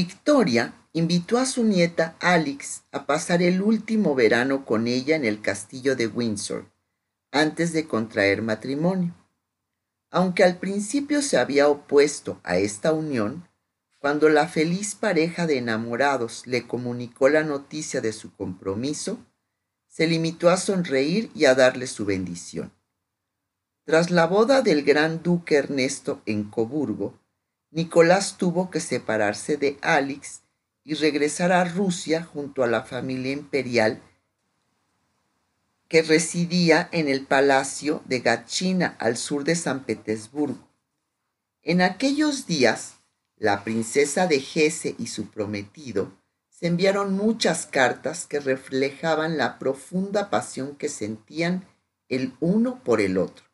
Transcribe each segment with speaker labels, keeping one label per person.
Speaker 1: Victoria invitó a su nieta Alix a pasar el último verano con ella en el castillo de Windsor, antes de contraer matrimonio. Aunque al principio se había opuesto a esta unión, cuando la feliz pareja de enamorados le comunicó la noticia de su compromiso, se limitó a sonreír y a darle su bendición. Tras la boda del gran duque Ernesto en Coburgo, Nicolás tuvo que separarse de Alix y regresar a Rusia junto a la familia imperial que residía en el palacio de Gatchina al sur de San Petersburgo. En aquellos días, la princesa de Hesse y su prometido se enviaron muchas cartas que reflejaban la profunda pasión que sentían el uno por el otro.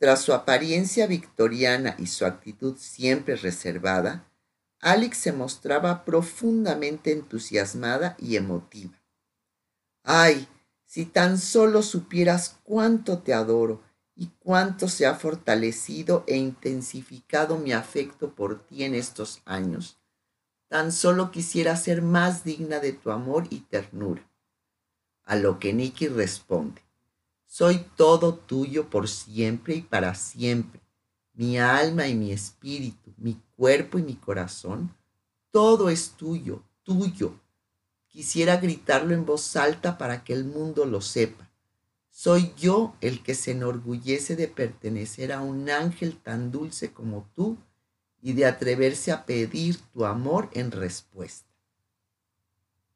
Speaker 1: Tras su apariencia victoriana y su actitud siempre reservada, Alex se mostraba profundamente entusiasmada y emotiva. Ay, si tan solo supieras cuánto te adoro y cuánto se ha fortalecido e intensificado mi afecto por ti en estos años. Tan solo quisiera ser más digna de tu amor y ternura. A lo que Nicky responde, soy todo tuyo por siempre y para siempre. Mi alma y mi espíritu, mi cuerpo y mi corazón, todo es tuyo, tuyo, Quisiera gritarlo en voz alta para que el mundo lo sepa. Soy yo el que se enorgullece de pertenecer a un ángel tan dulce como tú y de atreverse a pedir tu amor en respuesta.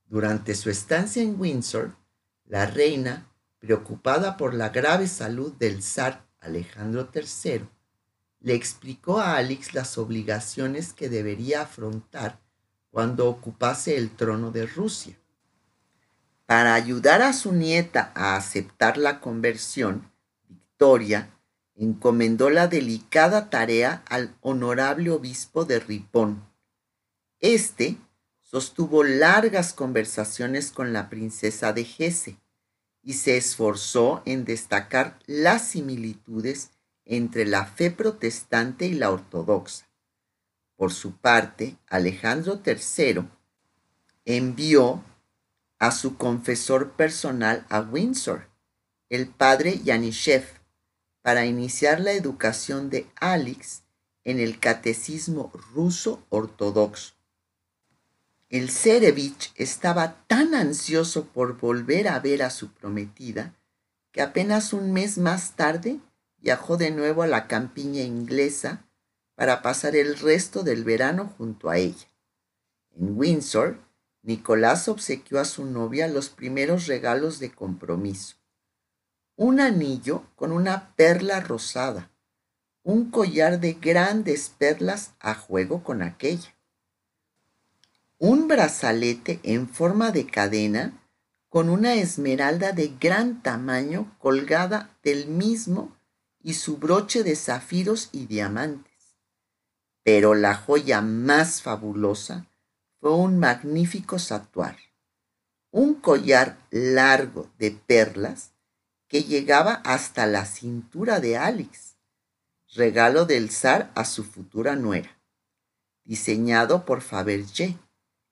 Speaker 1: Durante su estancia en Windsor, la reina, preocupada por la grave salud del zar Alejandro III, le explicó a Alex las obligaciones que debería afrontar cuando ocupase el trono de Rusia. Para ayudar a su nieta a aceptar la conversión, Victoria encomendó la delicada tarea al honorable obispo de Ripón. Este sostuvo largas conversaciones con la princesa de Hesse y se esforzó en destacar las similitudes entre la fe protestante y la ortodoxa. Por su parte, Alejandro III envió a su confesor personal a Windsor, el padre Yanishev, para iniciar la educación de Alex en el catecismo ruso ortodoxo. El Cerevich estaba tan ansioso por volver a ver a su prometida que apenas un mes más tarde viajó de nuevo a la campiña inglesa para pasar el resto del verano junto a ella. En Windsor, Nicolás obsequió a su novia los primeros regalos de compromiso. Un anillo con una perla rosada, un collar de grandes perlas a juego con aquella, un brazalete en forma de cadena con una esmeralda de gran tamaño colgada del mismo y su broche de zafiros y diamantes. Pero la joya más fabulosa fue un magnífico satuar, un collar largo de perlas que llegaba hasta la cintura de Alex, regalo del zar a su futura nuera, diseñado por Fabergé,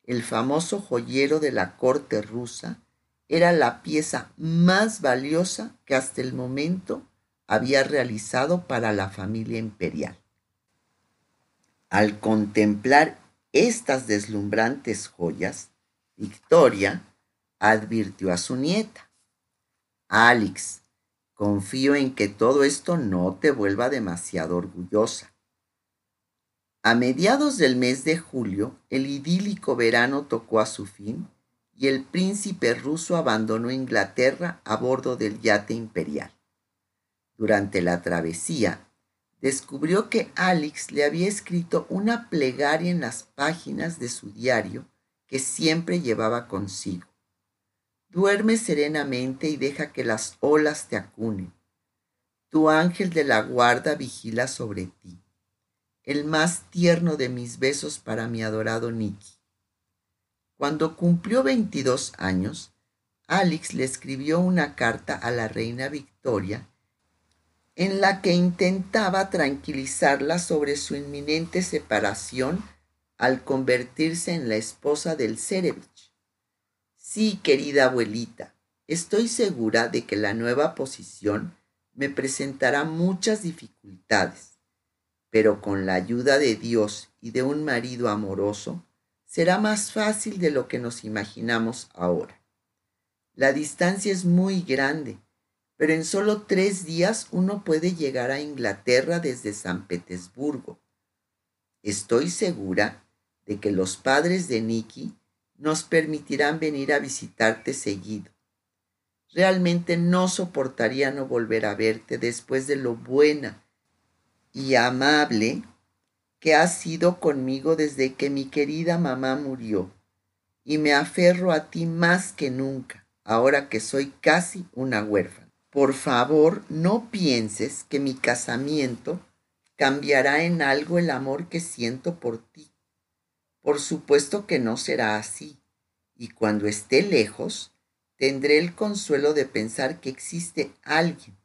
Speaker 1: el famoso joyero de la corte rusa, era la pieza más valiosa que hasta el momento había realizado para la familia imperial. Al contemplar estas deslumbrantes joyas, Victoria advirtió a su nieta, Alex, confío en que todo esto no te vuelva demasiado orgullosa. A mediados del mes de julio, el idílico verano tocó a su fin y el príncipe ruso abandonó Inglaterra a bordo del yate imperial. Durante la travesía, descubrió que Alex le había escrito una plegaria en las páginas de su diario que siempre llevaba consigo. Duerme serenamente y deja que las olas te acunen. Tu ángel de la guarda vigila sobre ti. El más tierno de mis besos para mi adorado Nicky. Cuando cumplió 22 años, Alex le escribió una carta a la reina Victoria en la que intentaba tranquilizarla sobre su inminente separación al convertirse en la esposa del Cerevich. Sí, querida abuelita, estoy segura de que la nueva posición me presentará muchas dificultades, pero con la ayuda de Dios y de un marido amoroso, será más fácil de lo que nos imaginamos ahora. La distancia es muy grande, pero en solo tres días uno puede llegar a Inglaterra desde San Petersburgo. Estoy segura de que los padres de Nicky nos permitirán venir a visitarte seguido. Realmente no soportaría no volver a verte después de lo buena y amable que has sido conmigo desde que mi querida mamá murió, y me aferro a ti más que nunca, ahora que soy casi una huérfana. Por favor, no pienses que mi casamiento cambiará en algo el amor que siento por ti. Por supuesto que no será así, y cuando esté lejos, tendré el consuelo de pensar que existe alguien,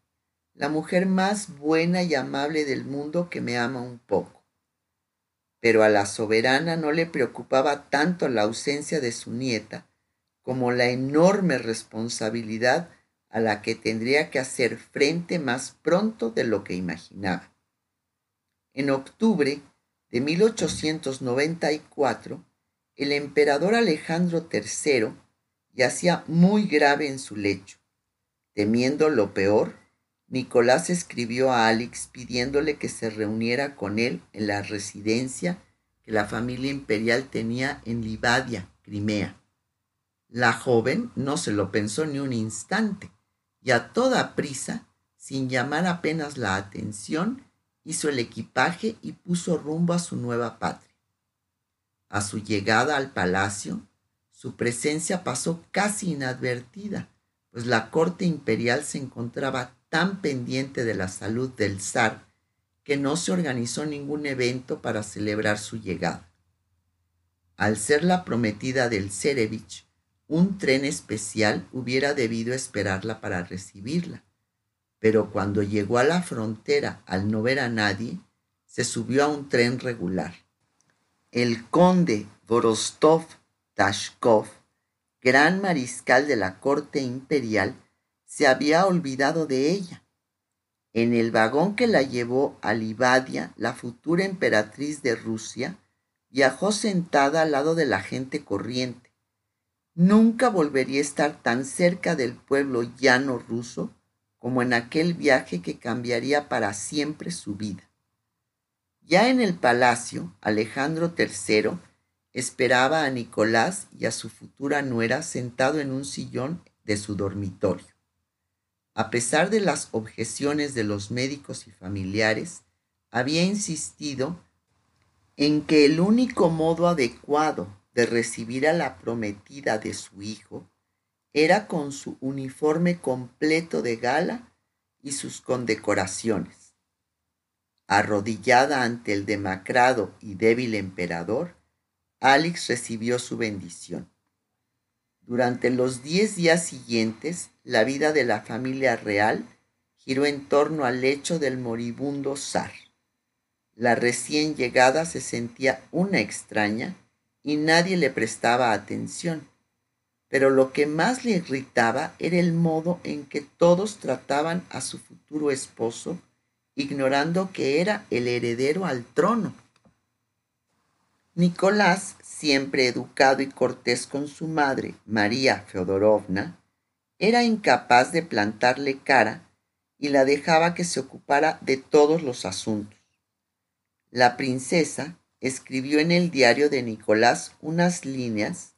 Speaker 1: la mujer más buena y amable del mundo que me ama un poco. Pero a la soberana no le preocupaba tanto la ausencia de su nieta como la enorme responsabilidad a la que tendría que hacer frente más pronto de lo que imaginaba. En octubre de 1894, el emperador Alejandro III yacía muy grave en su lecho. Temiendo lo peor, Nicolás escribió a Alex pidiéndole que se reuniera con él en la residencia que la familia imperial tenía en Livadia, Crimea. La joven no se lo pensó ni un instante y a toda prisa, sin llamar apenas la atención, hizo el equipaje y puso rumbo a su nueva patria. A su llegada al palacio, su presencia pasó casi inadvertida, pues la corte imperial se encontraba tan pendiente de la salud del zar que no se organizó ningún evento para celebrar su llegada. Al ser la prometida del Cerevich, un tren especial hubiera debido esperarla para recibirla, pero cuando llegó a la frontera al no ver a nadie, se subió a un tren regular. El conde Vorostov Tashkov, gran mariscal de la corte imperial, se había olvidado de ella. En el vagón que la llevó a Livadia, la futura emperatriz de Rusia, viajó sentada al lado de la gente corriente. Nunca volvería a estar tan cerca del pueblo llano ruso como en aquel viaje que cambiaría para siempre su vida. Ya en el palacio, Alejandro III esperaba a Nicolás y a su futura nuera sentado en un sillón de su dormitorio. A pesar de las objeciones de los médicos y familiares, había insistido en que el único modo adecuado de recibir a la prometida de su hijo era con su uniforme completo de gala y sus condecoraciones. Arrodillada ante el demacrado y débil emperador, Alex recibió su bendición. Durante los diez días siguientes, la vida de la familia real giró en torno al lecho del moribundo zar. La recién llegada se sentía una extraña y nadie le prestaba atención. Pero lo que más le irritaba era el modo en que todos trataban a su futuro esposo, ignorando que era el heredero al trono. Nicolás, siempre educado y cortés con su madre, María Feodorovna, era incapaz de plantarle cara y la dejaba que se ocupara de todos los asuntos. La princesa escribió en el diario de Nicolás unas líneas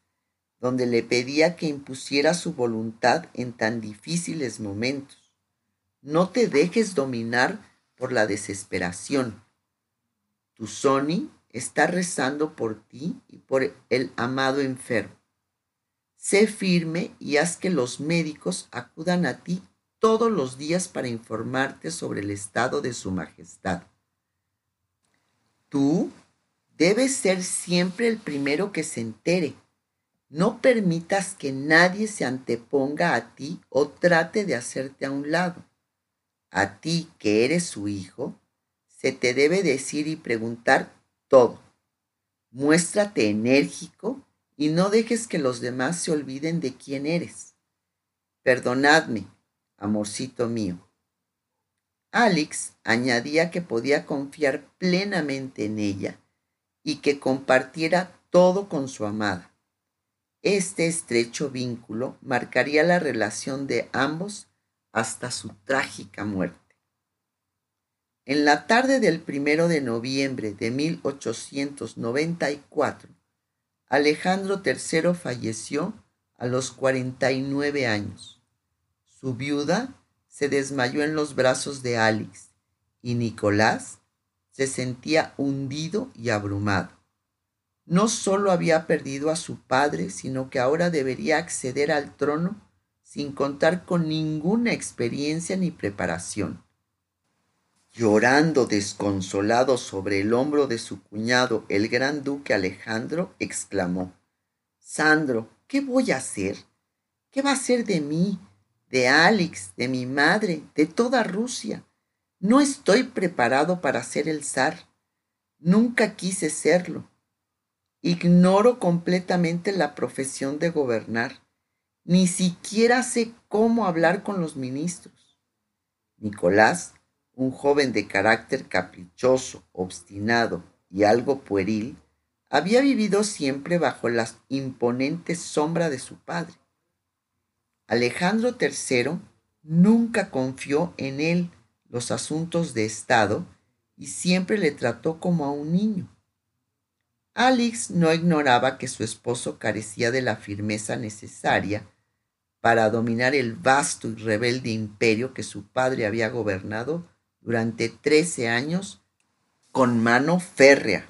Speaker 1: donde le pedía que impusiera su voluntad en tan difíciles momentos. No te dejes dominar por la desesperación. Tu Sony está rezando por ti y por el amado enfermo. Sé firme y haz que los médicos acudan a ti todos los días para informarte sobre el estado de su majestad. Tú debes ser siempre el primero que se entere. No permitas que nadie se anteponga a ti o trate de hacerte a un lado. A ti, que eres su hijo, se te debe decir y preguntar todo. muéstrate enérgico y no dejes que los demás se olviden de quién eres. Perdonadme, amorcito mío. Alex añadía que podía confiar plenamente en ella y que compartiera todo con su amada. Este estrecho vínculo marcaría la relación de ambos hasta su trágica muerte. En la tarde del primero de noviembre de 1894, Alejandro III falleció a los 49 años. Su viuda se desmayó en los brazos de Alex y Nicolás se sentía hundido y abrumado. No solo había perdido a su padre, sino que ahora debería acceder al trono sin contar con ninguna experiencia ni preparación. Llorando desconsolado sobre el hombro de su cuñado, el gran duque Alejandro, exclamó, Sandro, ¿qué voy a hacer? ¿Qué va a ser de mí, de Alex, de mi madre, de toda Rusia? No estoy preparado para ser el zar. Nunca quise serlo. Ignoro completamente la profesión de gobernar. Ni siquiera sé cómo hablar con los ministros. Nicolás un joven de carácter caprichoso, obstinado y algo pueril, había vivido siempre bajo la imponente sombra de su padre. Alejandro III nunca confió en él los asuntos de Estado y siempre le trató como a un niño. Alex no ignoraba que su esposo carecía de la firmeza necesaria para dominar el vasto y rebelde imperio que su padre había gobernado durante trece años con mano férrea.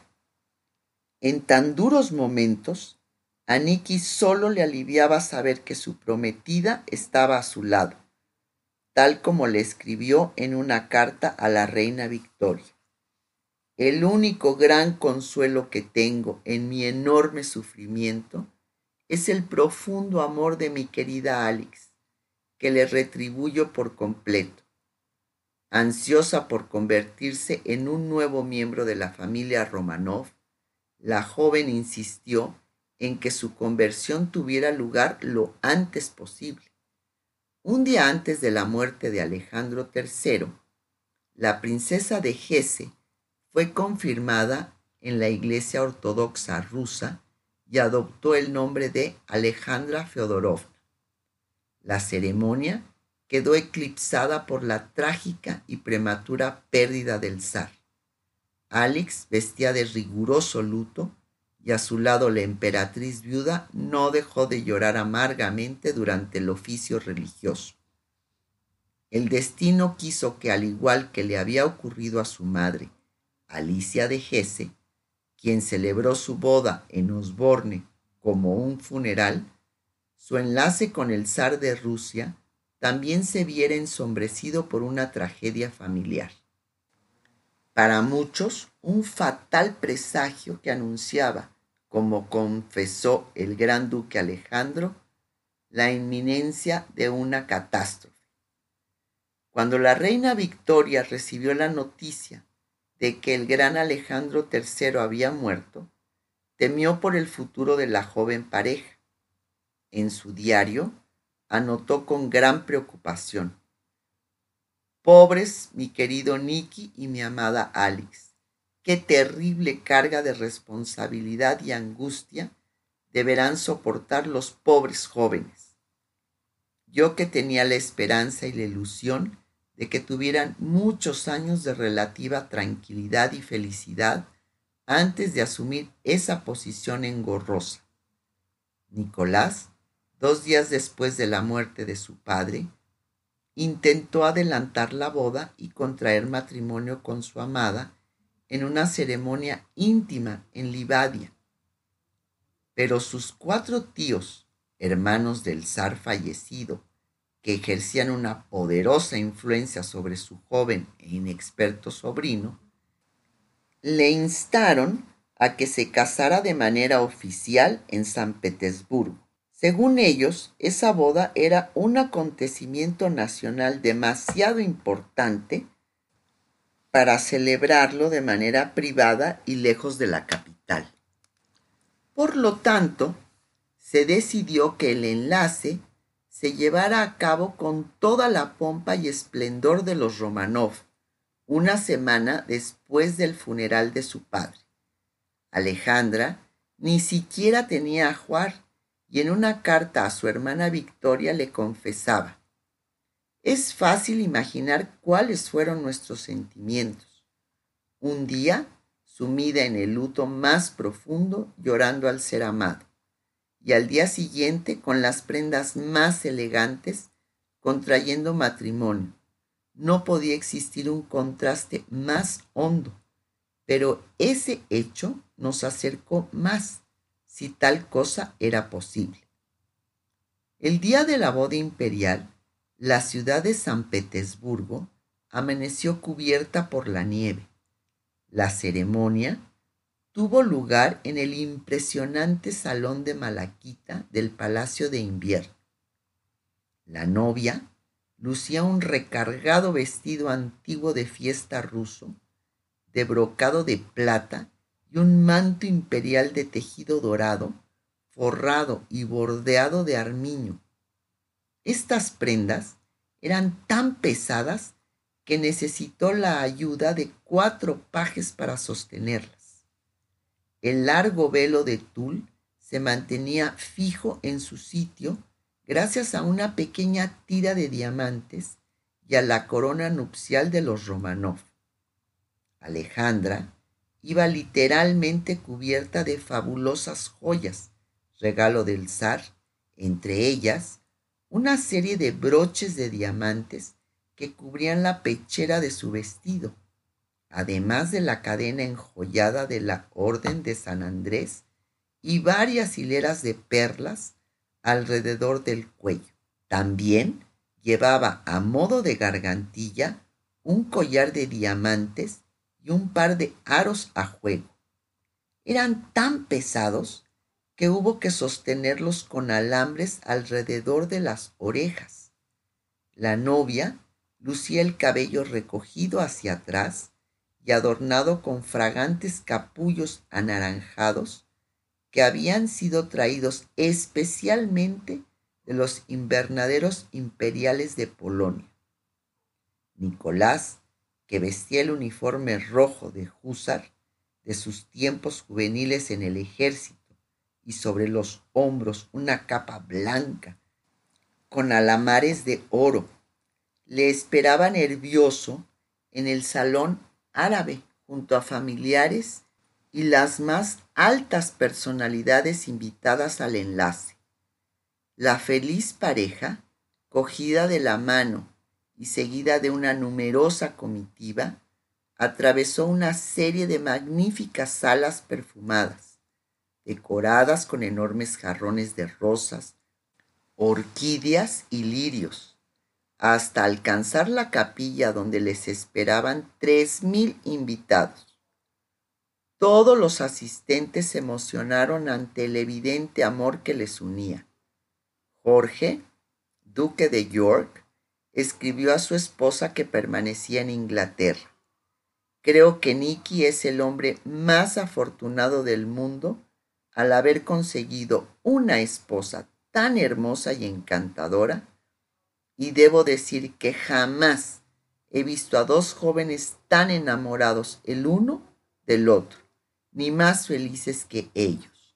Speaker 1: En tan duros momentos, a Nicky solo le aliviaba saber que su prometida estaba a su lado, tal como le escribió en una carta a la reina Victoria. El único gran consuelo que tengo en mi enorme sufrimiento es el profundo amor de mi querida Alex, que le retribuyo por completo Ansiosa por convertirse en un nuevo miembro de la familia Romanov, la joven insistió en que su conversión tuviera lugar lo antes posible. Un día antes de la muerte de Alejandro III, la princesa de Hesse fue confirmada en la Iglesia Ortodoxa rusa y adoptó el nombre de Alejandra Feodorovna. La ceremonia quedó eclipsada por la trágica y prematura pérdida del zar. Alex vestía de riguroso luto y a su lado la emperatriz viuda no dejó de llorar amargamente durante el oficio religioso. El destino quiso que, al igual que le había ocurrido a su madre, Alicia de Hesse, quien celebró su boda en Osborne como un funeral, su enlace con el zar de Rusia también se viera ensombrecido por una tragedia familiar. Para muchos, un fatal presagio que anunciaba, como confesó el gran duque Alejandro, la inminencia de una catástrofe. Cuando la reina Victoria recibió la noticia de que el gran Alejandro III había muerto, temió por el futuro de la joven pareja. En su diario anotó con gran preocupación. Pobres mi querido Nicky y mi amada Alex, qué terrible carga de responsabilidad y angustia deberán soportar los pobres jóvenes. Yo que tenía la esperanza y la ilusión de que tuvieran muchos años de relativa tranquilidad y felicidad antes de asumir esa posición engorrosa. Nicolás dos días después de la muerte de su padre, intentó adelantar la boda y contraer matrimonio con su amada en una ceremonia íntima en Livadia. Pero sus cuatro tíos, hermanos del zar fallecido, que ejercían una poderosa influencia sobre su joven e inexperto sobrino, le instaron a que se casara de manera oficial en San Petersburgo según ellos, esa boda era un acontecimiento nacional demasiado importante para celebrarlo de manera privada y lejos de la capital. Por lo tanto, se decidió que el enlace se llevara a cabo con toda la pompa y esplendor de los Romanov, una semana después del funeral de su padre. Alejandra ni siquiera tenía ajuar y en una carta a su hermana Victoria le confesaba, es fácil imaginar cuáles fueron nuestros sentimientos. Un día, sumida en el luto más profundo, llorando al ser amado y al día siguiente con las prendas más elegantes, contrayendo matrimonio. No podía existir un contraste más hondo, pero ese hecho nos acercó más, si tal cosa era posible. El día de la boda imperial, la ciudad de San Petersburgo amaneció cubierta por la nieve. La ceremonia tuvo lugar en el impresionante salón de Malaquita del Palacio de Invierno. La novia lucía un recargado vestido antiguo de fiesta ruso, de brocado de plata y un manto imperial de tejido dorado, forrado y bordeado de armiño. Estas prendas eran tan pesadas que necesitó la ayuda de cuatro pajes para sostenerlas. El largo velo de tul se mantenía fijo en su sitio gracias a una pequeña tira de diamantes y a la corona nupcial de los Romanov. Alejandra iba literalmente cubierta de fabulosas joyas, regalo del zar, entre ellas una serie de broches de diamantes que cubrían la pechera de su vestido además de la cadena enjollada de la Orden de San Andrés y varias hileras de perlas alrededor del cuello. También llevaba a modo de gargantilla un collar de diamantes un par de aros a juego. Eran tan pesados que hubo que sostenerlos con alambres alrededor de las orejas. La novia lucía el cabello recogido hacia atrás y adornado con fragantes capullos anaranjados que habían sido traídos especialmente de los invernaderos imperiales de Polonia. Nicolás, que vestía el uniforme rojo de húsar de sus tiempos juveniles en el ejército y sobre los hombros una capa blanca con alamares de oro, le esperaba nervioso en el salón árabe junto a familiares y las más altas personalidades invitadas al enlace. La feliz pareja, cogida de la mano y seguida de una numerosa comitiva, atravesó una serie de magníficas salas perfumadas, decoradas con enormes jarrones de rosas, orquídeas y lirios, hasta alcanzar la capilla donde les esperaban tres mil invitados. Todos los asistentes se emocionaron ante el evidente amor que les unía. Jorge, duque de York, escribió a su esposa que permanecía en Inglaterra. Creo que Nicky es el hombre más afortunado del mundo al haber conseguido una esposa tan hermosa y encantadora y debo decir que jamás he visto a dos jóvenes tan enamorados el uno del otro, ni más felices que ellos.